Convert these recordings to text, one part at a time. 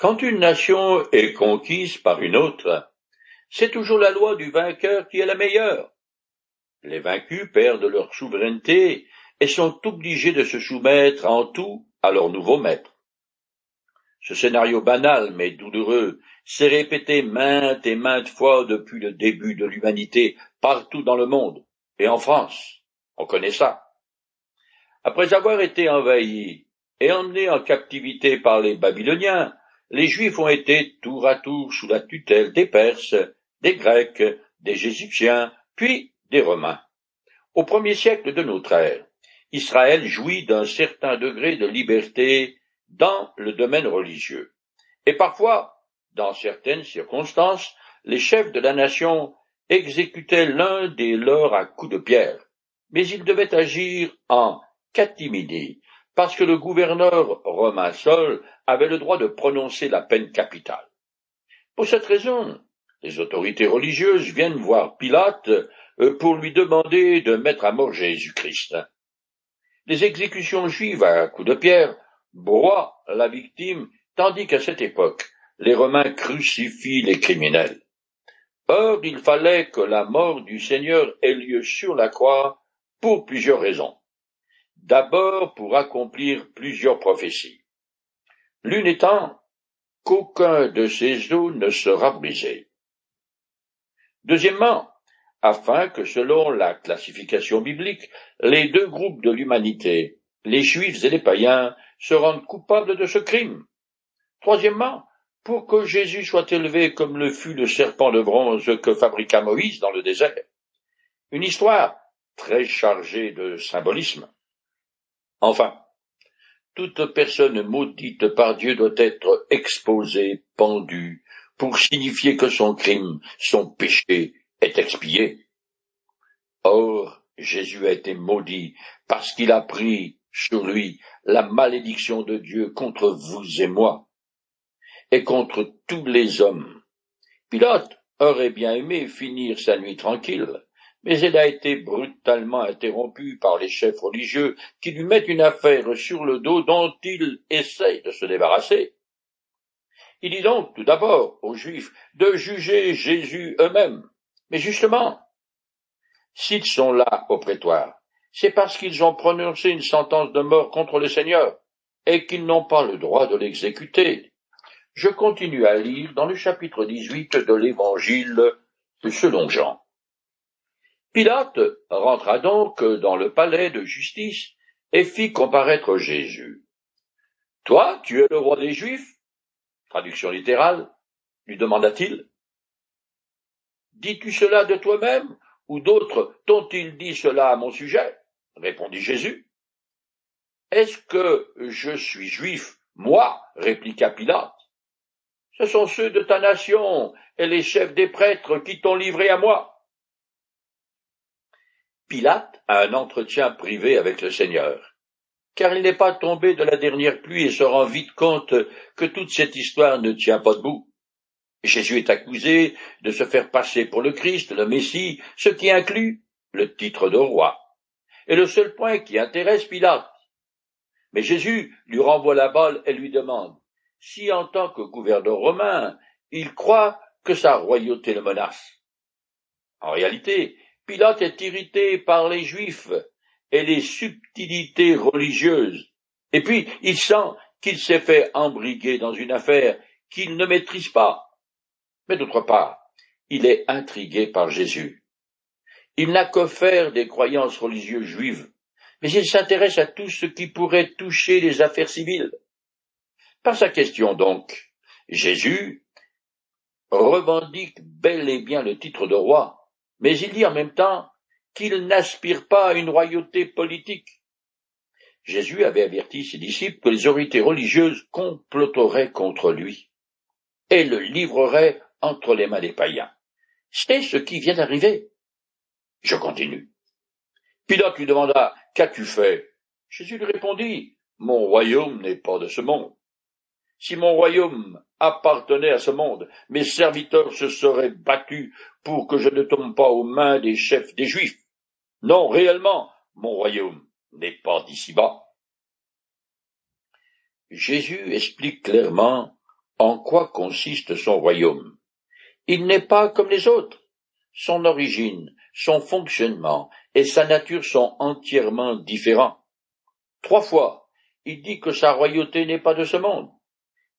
Quand une nation est conquise par une autre, c'est toujours la loi du vainqueur qui est la meilleure. Les vaincus perdent leur souveraineté et sont obligés de se soumettre en tout à leur nouveau maître. Ce scénario banal mais douloureux s'est répété maintes et maintes fois depuis le début de l'humanité partout dans le monde, et en France. On connaît ça. Après avoir été envahis et emmenés en captivité par les Babyloniens, les Juifs ont été tour à tour sous la tutelle des Perses, des Grecs, des Égyptiens, puis des Romains. Au premier siècle de notre ère, Israël jouit d'un certain degré de liberté dans le domaine religieux. Et parfois, dans certaines circonstances, les chefs de la nation exécutaient l'un des leurs à coups de pierre, mais ils devaient agir en catimini, parce que le gouverneur romain seul avait le droit de prononcer la peine capitale. Pour cette raison, les autorités religieuses viennent voir Pilate euh, pour lui demander de mettre à mort Jésus-Christ. Les exécutions juives à coups de pierre broient la victime, tandis qu'à cette époque, les Romains crucifient les criminels. Or, il fallait que la mort du Seigneur ait lieu sur la croix pour plusieurs raisons. D'abord pour accomplir plusieurs prophéties. L'une étant qu'aucun de ces os ne sera brisé. Deuxièmement, afin que, selon la classification biblique, les deux groupes de l'humanité, les juifs et les païens, se rendent coupables de ce crime. Troisièmement, pour que Jésus soit élevé comme le fut le serpent de bronze que fabriqua Moïse dans le désert. Une histoire très chargée de symbolisme. Enfin, toute personne maudite par Dieu doit être exposée, pendue, pour signifier que son crime, son péché est expié. Or, Jésus a été maudit parce qu'il a pris sur lui la malédiction de Dieu contre vous et moi, et contre tous les hommes. Pilate aurait bien aimé finir sa nuit tranquille, mais elle a été brutalement interrompue par les chefs religieux qui lui mettent une affaire sur le dos dont il essaye de se débarrasser. Il dit donc tout d'abord aux Juifs de juger Jésus eux-mêmes. Mais justement, s'ils sont là au prétoire, c'est parce qu'ils ont prononcé une sentence de mort contre le Seigneur, et qu'ils n'ont pas le droit de l'exécuter. Je continue à lire dans le chapitre 18 de l'évangile selon Jean. Pilate rentra donc dans le palais de justice et fit comparaître Jésus. Toi, tu es le roi des Juifs? Traduction littérale, lui demanda-t-il. Dis-tu cela de toi-même, ou d'autres t'ont-ils dit cela à mon sujet? répondit Jésus. Est-ce que je suis juif, moi? répliqua Pilate. Ce sont ceux de ta nation et les chefs des prêtres qui t'ont livré à moi. Pilate a un entretien privé avec le Seigneur, car il n'est pas tombé de la dernière pluie et se rend vite compte que toute cette histoire ne tient pas debout. Jésus est accusé de se faire passer pour le Christ, le Messie, ce qui inclut le titre de roi. Et le seul point qui intéresse Pilate. Mais Jésus lui renvoie la balle et lui demande si en tant que gouverneur romain, il croit que sa royauté le menace. En réalité, Pilate est irrité par les Juifs et les subtilités religieuses, et puis il sent qu'il s'est fait embriguer dans une affaire qu'il ne maîtrise pas. Mais d'autre part, il est intrigué par Jésus. Il n'a qu'à faire des croyances religieuses juives, mais il s'intéresse à tout ce qui pourrait toucher les affaires civiles. Par sa question donc, Jésus revendique bel et bien le titre de roi, mais il dit en même temps qu'il n'aspire pas à une royauté politique. Jésus avait averti ses disciples que les autorités religieuses comploteraient contre lui et le livreraient entre les mains des païens. C'est ce qui vient d'arriver. Je continue. Pilate lui demanda Qu'as-tu fait? Jésus lui répondit Mon royaume n'est pas de ce monde. Si mon royaume appartenait à ce monde, mes serviteurs se seraient battus pour que je ne tombe pas aux mains des chefs des Juifs. Non, réellement, mon royaume n'est pas d'ici bas. Jésus explique clairement En quoi consiste son royaume Il n'est pas comme les autres. Son origine, son fonctionnement et sa nature sont entièrement différents. Trois fois, il dit que sa royauté n'est pas de ce monde.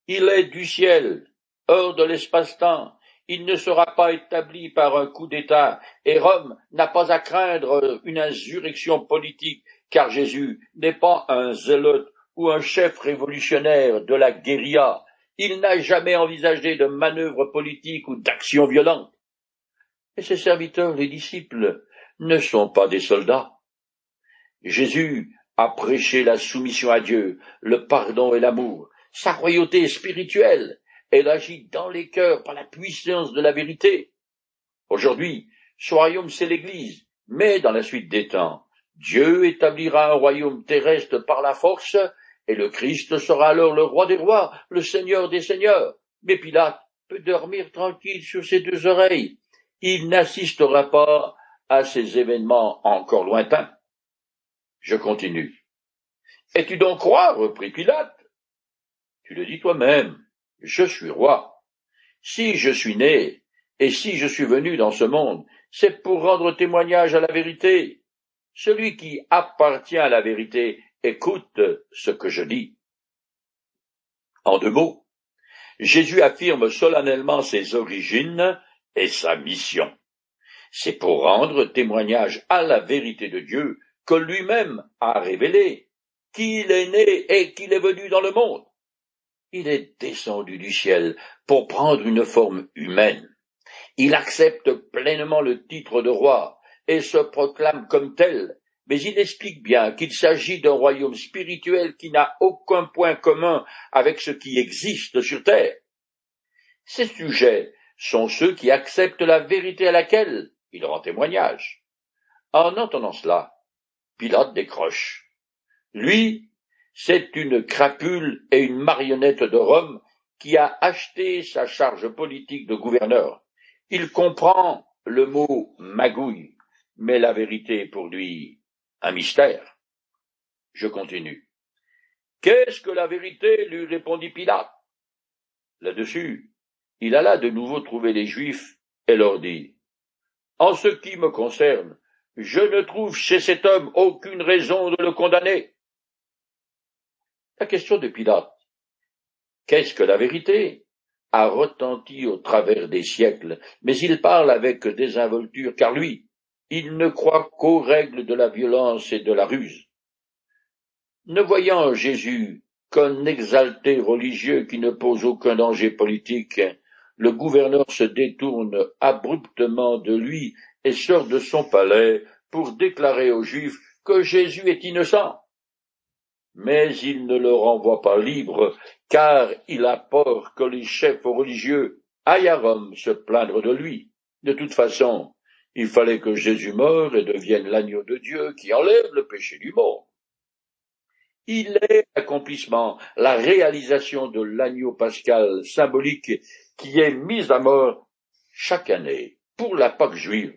Il est du ciel, hors de l'espace-temps, il ne sera pas établi par un coup d'État, et Rome n'a pas à craindre une insurrection politique, car Jésus n'est pas un zélote ou un chef révolutionnaire de la guérilla, il n'a jamais envisagé de manœuvre politique ou d'action violente. Et ses serviteurs, les disciples, ne sont pas des soldats. Jésus a prêché la soumission à Dieu, le pardon et l'amour, sa royauté spirituelle, elle agit dans les cœurs par la puissance de la vérité. Aujourd'hui, ce royaume c'est l'Église, mais dans la suite des temps, Dieu établira un royaume terrestre par la force, et le Christ sera alors le roi des rois, le Seigneur des seigneurs. Mais Pilate peut dormir tranquille sur ses deux oreilles. Il n'assistera pas à ces événements encore lointains. Je continue. Es-tu donc roi? reprit Pilate. Tu le dis toi-même je suis roi. Si je suis né, et si je suis venu dans ce monde, c'est pour rendre témoignage à la vérité. Celui qui appartient à la vérité écoute ce que je dis. En deux mots, Jésus affirme solennellement ses origines et sa mission. C'est pour rendre témoignage à la vérité de Dieu que lui-même a révélé qu'il est né et qu'il est venu dans le monde il est descendu du ciel pour prendre une forme humaine. Il accepte pleinement le titre de roi et se proclame comme tel, mais il explique bien qu'il s'agit d'un royaume spirituel qui n'a aucun point commun avec ce qui existe sur terre. Ces sujets sont ceux qui acceptent la vérité à laquelle il rend témoignage. En entendant cela, Pilate décroche. Lui, c'est une crapule et une marionnette de Rome qui a acheté sa charge politique de gouverneur. Il comprend le mot magouille, mais la vérité est pour lui un mystère. Je continue. Qu'est-ce que la vérité lui répondit Pilate. Là-dessus, il alla de nouveau trouver les Juifs et leur dit En ce qui me concerne, je ne trouve chez cet homme aucune raison de le condamner. La question de Pilate. Qu'est-ce que la vérité a retenti au travers des siècles, mais il parle avec désinvolture, car lui, il ne croit qu'aux règles de la violence et de la ruse. Ne voyant Jésus qu'un exalté religieux qui ne pose aucun danger politique, le gouverneur se détourne abruptement de lui et sort de son palais pour déclarer aux Juifs que Jésus est innocent mais il ne le renvoie pas libre, car il a peur que les chefs religieux aillent à Rome se plaindre de lui. De toute façon, il fallait que Jésus meure et devienne l'agneau de Dieu qui enlève le péché du monde. Il est l'accomplissement, la réalisation de l'agneau pascal symbolique qui est mis à mort chaque année pour la Pâque juive,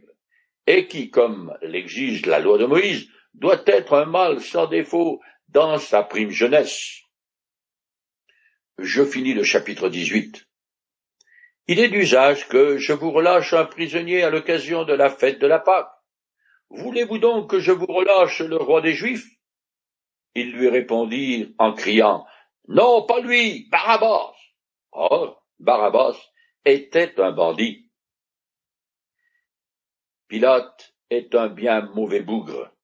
et qui, comme l'exige la loi de Moïse, doit être un mâle sans défaut dans sa prime jeunesse. Je finis le chapitre 18. Il est d'usage que je vous relâche un prisonnier à l'occasion de la fête de la Pâque. Voulez-vous donc que je vous relâche le roi des Juifs? Ils lui répondirent en criant, Non, pas lui, Barabbas. Or, Barabbas était un bandit. Pilate est un bien mauvais bougre.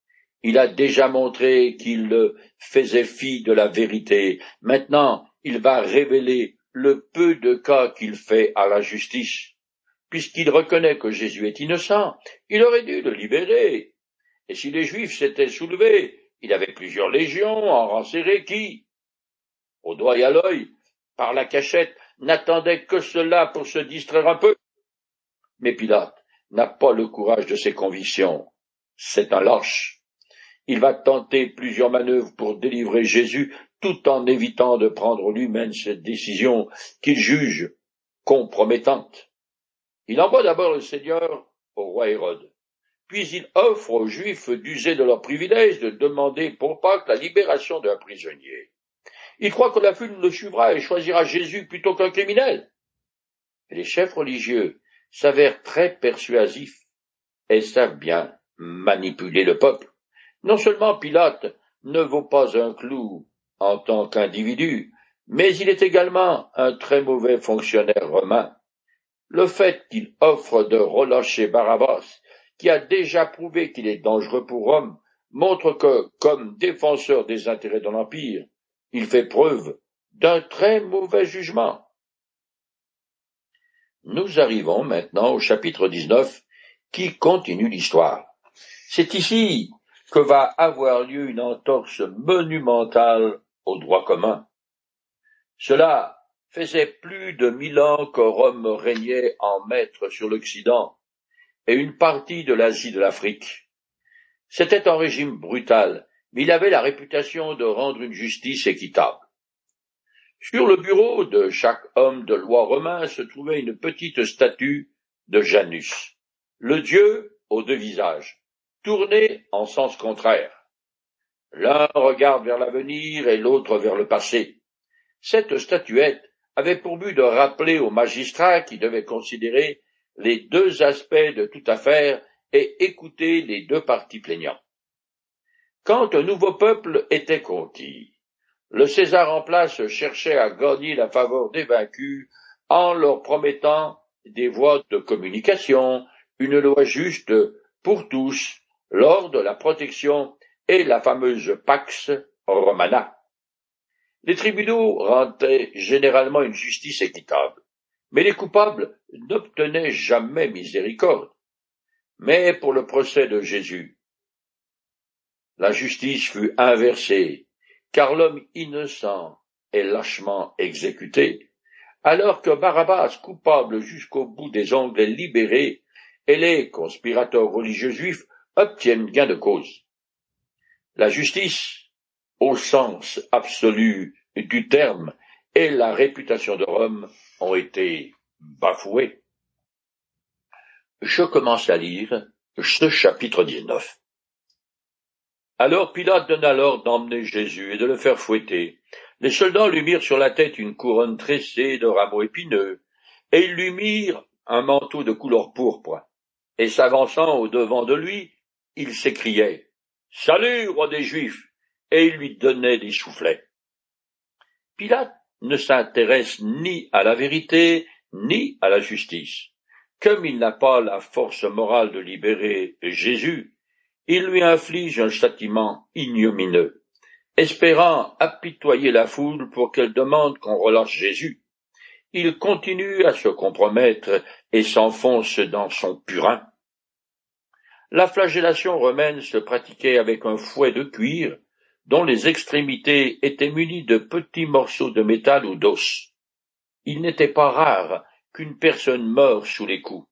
Il a déjà montré qu'il faisait fi de la vérité. Maintenant, il va révéler le peu de cas qu'il fait à la justice. Puisqu'il reconnaît que Jésus est innocent, il aurait dû le libérer. Et si les Juifs s'étaient soulevés, il avait plusieurs légions en rang qui, au doigt et à l'œil, par la cachette, n'attendaient que cela pour se distraire un peu. Mais Pilate n'a pas le courage de ses convictions. C'est un lâche. Il va tenter plusieurs manœuvres pour délivrer Jésus tout en évitant de prendre lui-même cette décision qu'il juge compromettante. Il envoie d'abord le Seigneur au roi Hérode, puis il offre aux Juifs d'user de leur privilège de demander pour Pâques la libération d'un prisonnier. Il croit que la foule le suivra et choisira Jésus plutôt qu'un criminel. les chefs religieux s'avèrent très persuasifs et savent bien manipuler le peuple. Non seulement Pilate ne vaut pas un clou en tant qu'individu, mais il est également un très mauvais fonctionnaire romain. Le fait qu'il offre de relâcher Barabbas, qui a déjà prouvé qu'il est dangereux pour Rome, montre que, comme défenseur des intérêts de l'Empire, il fait preuve d'un très mauvais jugement. Nous arrivons maintenant au chapitre 19 qui continue l'histoire. C'est ici que va avoir lieu une entorse monumentale au droit commun. Cela faisait plus de mille ans que Rome régnait en maître sur l'Occident et une partie de l'Asie de l'Afrique. C'était un régime brutal, mais il avait la réputation de rendre une justice équitable. Sur le bureau de chaque homme de loi romain se trouvait une petite statue de Janus, le dieu aux deux visages, tourné en sens contraire. L'un regarde vers l'avenir et l'autre vers le passé. Cette statuette avait pour but de rappeler aux magistrats qui devaient considérer les deux aspects de toute affaire et écouter les deux parties plaignants. Quand un nouveau peuple était conquis, le César en place cherchait à gagner la faveur des vaincus en leur promettant des voies de communication, une loi juste pour tous, l'ordre, la protection et la fameuse Pax Romana. Les tribunaux rendaient généralement une justice équitable, mais les coupables n'obtenaient jamais miséricorde. Mais pour le procès de Jésus, la justice fut inversée, car l'homme innocent est lâchement exécuté, alors que Barabbas, coupable jusqu'au bout des ongles, est libéré, et les conspirateurs religieux juifs obtiennent gain de cause. La justice, au sens absolu du terme, et la réputation de Rome ont été bafouées je commence à lire ce chapitre 19. Alors Pilate donna l'ordre d'emmener Jésus et de le faire fouetter. Les soldats lui mirent sur la tête une couronne tressée de rameaux épineux, et ils lui mirent un manteau de couleur pourpre. Et s'avançant au devant de lui, il s'écriait Salut, roi des Juifs et il lui donnait des soufflets. Pilate ne s'intéresse ni à la vérité, ni à la justice. Comme il n'a pas la force morale de libérer Jésus, il lui inflige un châtiment ignomineux, espérant apitoyer la foule pour qu'elle demande qu'on relâche Jésus. Il continue à se compromettre et s'enfonce dans son purin. La flagellation romaine se pratiquait avec un fouet de cuir dont les extrémités étaient munies de petits morceaux de métal ou d'os. Il n'était pas rare qu'une personne meure sous les coups.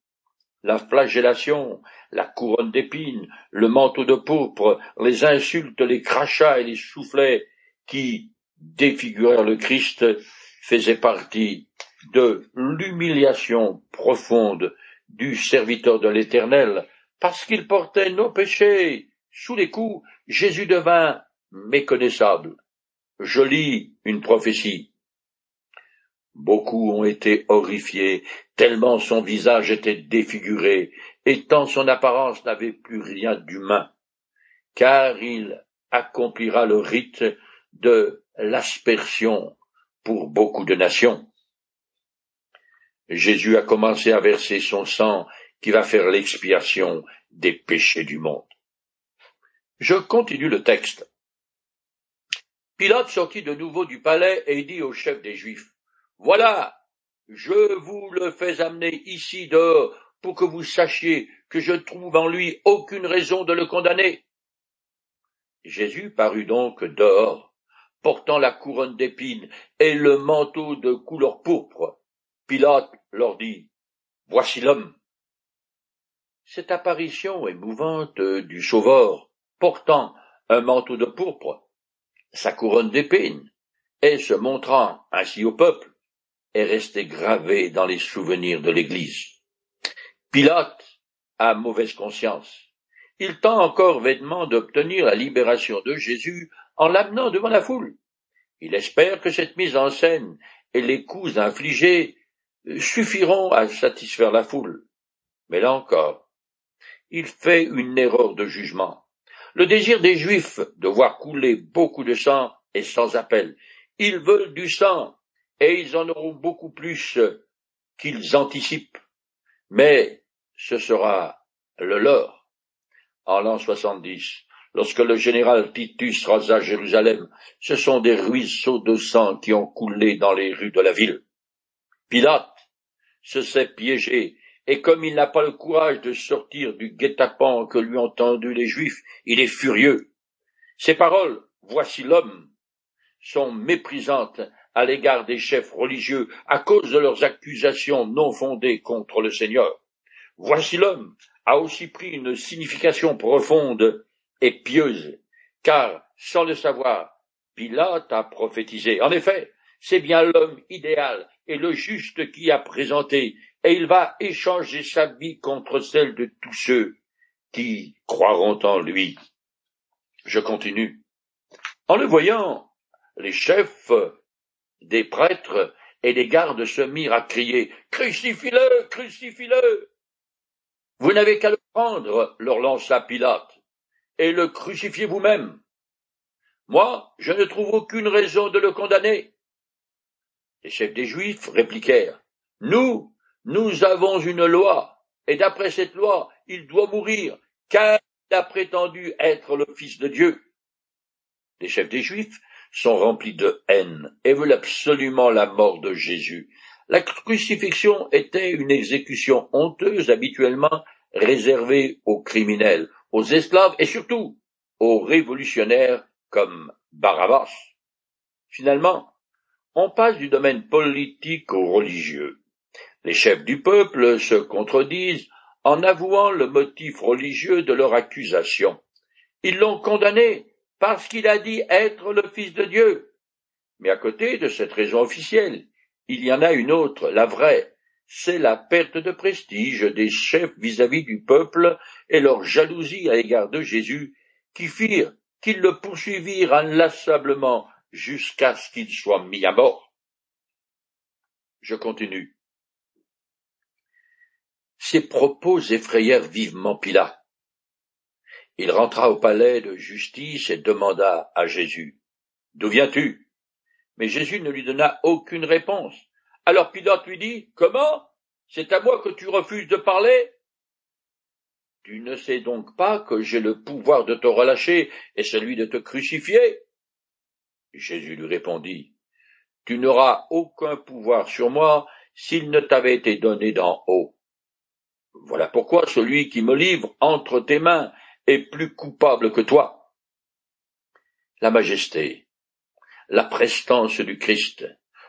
La flagellation, la couronne d'épines, le manteau de pourpre, les insultes, les crachats et les soufflets qui défigurèrent le Christ faisaient partie de l'humiliation profonde du serviteur de l'Éternel, parce qu'il portait nos péchés. Sous les coups, Jésus devint méconnaissable. Je lis une prophétie. Beaucoup ont été horrifiés, tellement son visage était défiguré, et tant son apparence n'avait plus rien d'humain, car il accomplira le rite de l'aspersion pour beaucoup de nations. Jésus a commencé à verser son sang qui va faire l'expiation des péchés du monde. Je continue le texte. Pilate sortit de nouveau du palais et dit au chef des Juifs, voilà, je vous le fais amener ici dehors pour que vous sachiez que je trouve en lui aucune raison de le condamner. Jésus parut donc dehors, portant la couronne d'épines et le manteau de couleur pourpre. Pilate leur dit, Voici l'homme. Cette apparition émouvante du Sauveur, portant un manteau de pourpre, sa couronne d'épines, et se montrant ainsi au peuple, est resté gravé dans les souvenirs de l'Église. Pilate a mauvaise conscience. Il tend encore vainement d'obtenir la libération de Jésus en l'amenant devant la foule. Il espère que cette mise en scène et les coups infligés suffiront à satisfaire la foule. Mais là encore, il fait une erreur de jugement. Le désir des Juifs de voir couler beaucoup de sang est sans appel. Ils veulent du sang, et ils en auront beaucoup plus qu'ils anticipent. Mais ce sera le leur. En l'an 70, lorsque le général Titus rasa Jérusalem, ce sont des ruisseaux de sang qui ont coulé dans les rues de la ville. Pilate se sait piégé, et comme il n'a pas le courage de sortir du guet-apens que lui ont tendu les Juifs, il est furieux. Ces paroles, voici l'homme, sont méprisantes à l'égard des chefs religieux à cause de leurs accusations non fondées contre le Seigneur. Voici l'homme a aussi pris une signification profonde et pieuse, car, sans le savoir, Pilate a prophétisé. En effet, c'est bien l'homme idéal et le juste qui a présenté, et il va échanger sa vie contre celle de tous ceux qui croiront en lui. Je continue. En le voyant, les chefs des prêtres et les gardes se mirent à crier Crucifie-le, crucifie-le. Vous n'avez qu'à le prendre, leur lança Pilate, et le crucifiez vous-même. Moi, je ne trouve aucune raison de le condamner. Les chefs des Juifs répliquèrent Nous, nous avons une loi, et d'après cette loi, il doit mourir, car il a prétendu être le Fils de Dieu. Les chefs des Juifs sont remplis de haine et veulent absolument la mort de Jésus. La crucifixion était une exécution honteuse habituellement réservée aux criminels, aux esclaves et surtout aux révolutionnaires comme Barabbas. Finalement, on passe du domaine politique au religieux. Les chefs du peuple se contredisent en avouant le motif religieux de leur accusation. Ils l'ont condamné parce qu'il a dit être le Fils de Dieu. Mais à côté de cette raison officielle, il y en a une autre, la vraie, c'est la perte de prestige des chefs vis-à-vis du peuple et leur jalousie à l'égard de Jésus, qui firent qu'ils le poursuivirent inlassablement jusqu'à ce qu'il soit mis à mort. Je continue. Ces propos effrayèrent vivement Pilate. Il rentra au palais de justice et demanda à Jésus. D'où viens tu? Mais Jésus ne lui donna aucune réponse. Alors Pilate lui dit. Comment? C'est à moi que tu refuses de parler? Tu ne sais donc pas que j'ai le pouvoir de te relâcher et celui de te crucifier? Jésus lui répondit, Tu n'auras aucun pouvoir sur moi s'il ne t'avait été donné d'en haut. Voilà pourquoi celui qui me livre entre tes mains est plus coupable que toi. La majesté, la prestance du Christ,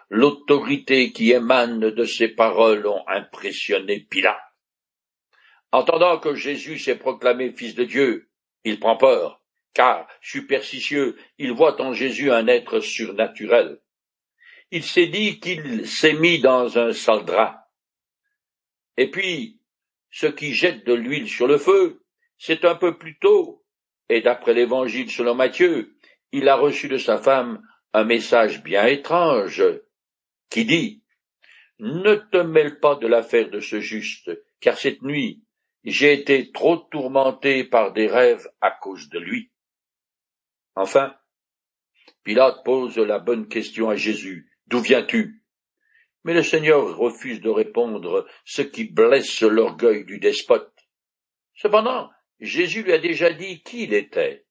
l'autorité qui émane de ses paroles ont impressionné Pilate. Entendant que Jésus s'est proclamé fils de Dieu, il prend peur car, superstitieux, il voit en Jésus un être surnaturel. Il s'est dit qu'il s'est mis dans un sale. Et puis, ce qui jette de l'huile sur le feu, c'est un peu plus tôt, et d'après l'évangile selon Matthieu, il a reçu de sa femme un message bien étrange, qui dit, Ne te mêle pas de l'affaire de ce juste, car cette nuit, j'ai été trop tourmenté par des rêves à cause de lui. Enfin, Pilate pose la bonne question à Jésus. D'où viens-tu? Mais le Seigneur refuse de répondre, ce qui blesse l'orgueil du despote. Cependant, Jésus lui a déjà dit qui il était.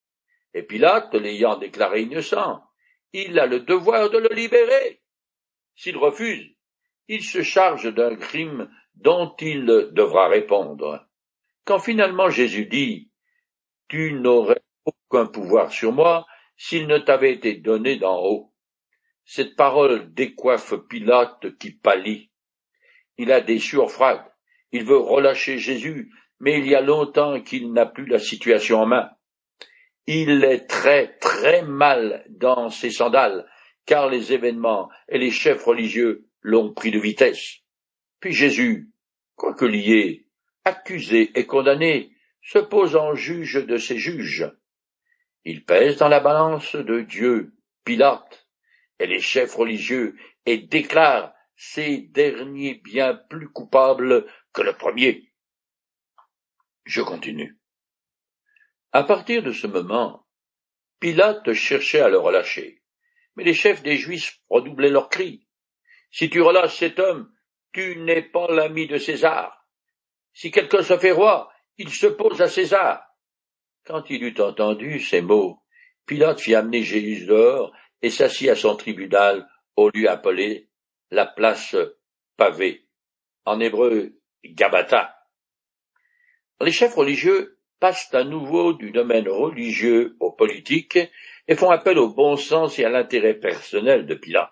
Et Pilate, l'ayant déclaré innocent, il a le devoir de le libérer. S'il refuse, il se charge d'un crime dont il devra répondre. Quand finalement Jésus dit, Tu n'aurais aucun pouvoir sur moi s'il ne t'avait été donné d'en haut. Cette parole décoiffe Pilate qui pâlit. Il a des sueurs. Il veut relâcher Jésus, mais il y a longtemps qu'il n'a plus la situation en main. Il est très très mal dans ses sandales, car les événements et les chefs religieux l'ont pris de vitesse. Puis Jésus, quoique lié, accusé et condamné, se pose en juge de ses juges. Il pèse dans la balance de Dieu, Pilate, et les chefs religieux et déclarent ces derniers bien plus coupables que le premier. Je continue. À partir de ce moment, Pilate cherchait à le relâcher, mais les chefs des Juifs redoublaient leurs cris. Si tu relâches cet homme, tu n'es pas l'ami de César. Si quelqu'un se fait roi, il se pose à César. Quand il eut entendu ces mots, Pilate fit amener Jésus dehors et s'assit à son tribunal au lieu appelé la place pavée, en hébreu Gabata. Les chefs religieux passent à nouveau du domaine religieux au politique et font appel au bon sens et à l'intérêt personnel de Pilate.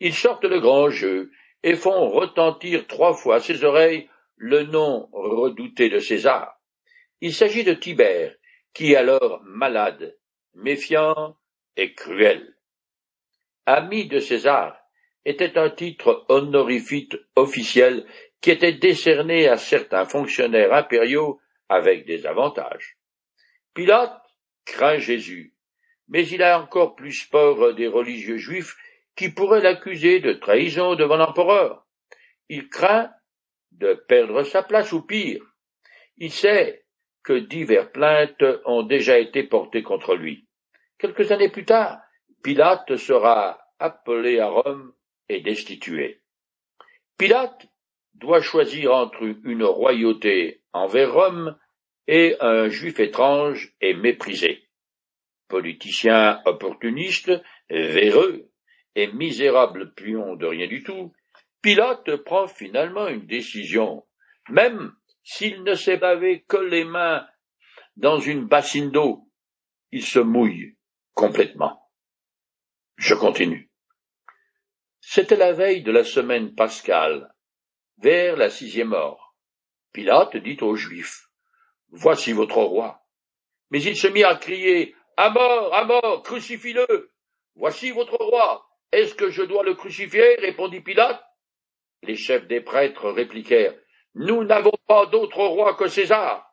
Ils sortent le grand jeu et font retentir trois fois à ses oreilles le nom redouté de César. Il s'agit de Tibère, qui est alors malade, méfiant et cruel. Ami de César était un titre honorifique officiel qui était décerné à certains fonctionnaires impériaux avec des avantages. Pilate craint Jésus, mais il a encore plus peur des religieux juifs qui pourraient l'accuser de trahison devant l'empereur. Il craint de perdre sa place ou pire. Il sait que divers plaintes ont déjà été portées contre lui. Quelques années plus tard, Pilate sera appelé à Rome et destitué. Pilate doit choisir entre une royauté envers Rome et un juif étrange et méprisé. Politicien opportuniste, véreux et misérable pion de rien du tout, Pilate prend finalement une décision, même s'il ne s'est bavé que les mains dans une bassine d'eau, il se mouille complètement. Je continue. C'était la veille de la semaine pascale, vers la sixième heure. Pilate dit aux Juifs, Voici votre roi. Mais il se mit à crier, À mort, à mort, crucifie-le. Voici votre roi. Est-ce que je dois le crucifier? répondit Pilate. Les chefs des prêtres répliquèrent, Nous n'avons pas d'autre roi que César.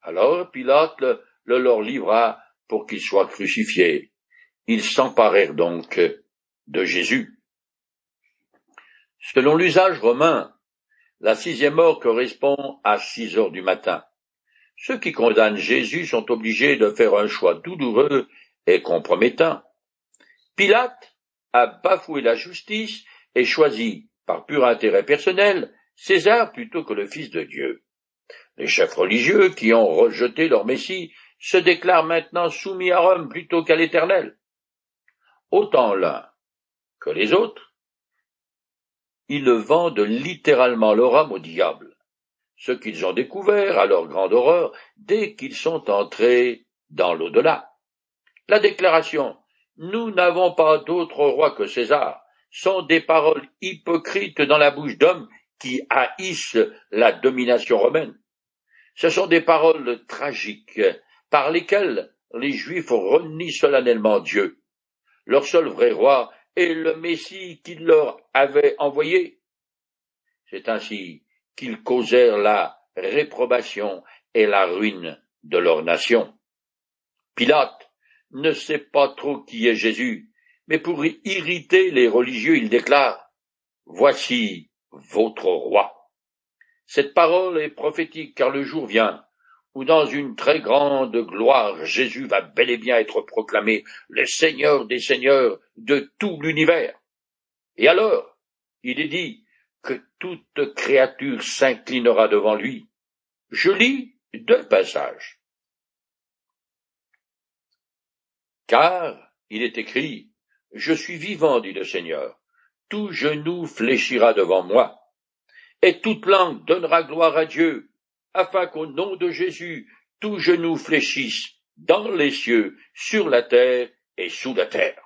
Alors Pilate le, le leur livra pour qu'il soit crucifié. Ils s'emparèrent donc de Jésus. Selon l'usage romain, la sixième heure correspond à six heures du matin. Ceux qui condamnent Jésus sont obligés de faire un choix douloureux et compromettant. Pilate a bafoué la justice et choisi, par pur intérêt personnel, César plutôt que le Fils de Dieu. Les chefs religieux qui ont rejeté leur Messie se déclarent maintenant soumis à Rome plutôt qu'à l'Éternel. Autant l'un que les autres, ils vendent littéralement leur âme au diable ce qu'ils ont découvert à leur grande horreur dès qu'ils sont entrés dans l'au-delà. La déclaration Nous n'avons pas d'autre roi que César sont des paroles hypocrites dans la bouche d'hommes qui haïssent la domination romaine. Ce sont des paroles tragiques par lesquelles les Juifs renient solennellement Dieu. Leur seul vrai roi est le Messie qu'il leur avait envoyé. C'est ainsi qu'ils causèrent la réprobation et la ruine de leur nation. Pilate ne sait pas trop qui est Jésus, mais pour irriter les religieux, il déclare Voici votre roi. Cette parole est prophétique car le jour vient où dans une très grande gloire Jésus va bel et bien être proclamé le Seigneur des Seigneurs de tout l'univers. Et alors, il est dit, que toute créature s'inclinera devant lui. Je lis deux passages. Car il est écrit, Je suis vivant, dit le Seigneur, tout genou fléchira devant moi, et toute langue donnera gloire à Dieu, afin qu'au nom de Jésus, tout genou fléchisse dans les cieux, sur la terre et sous la terre.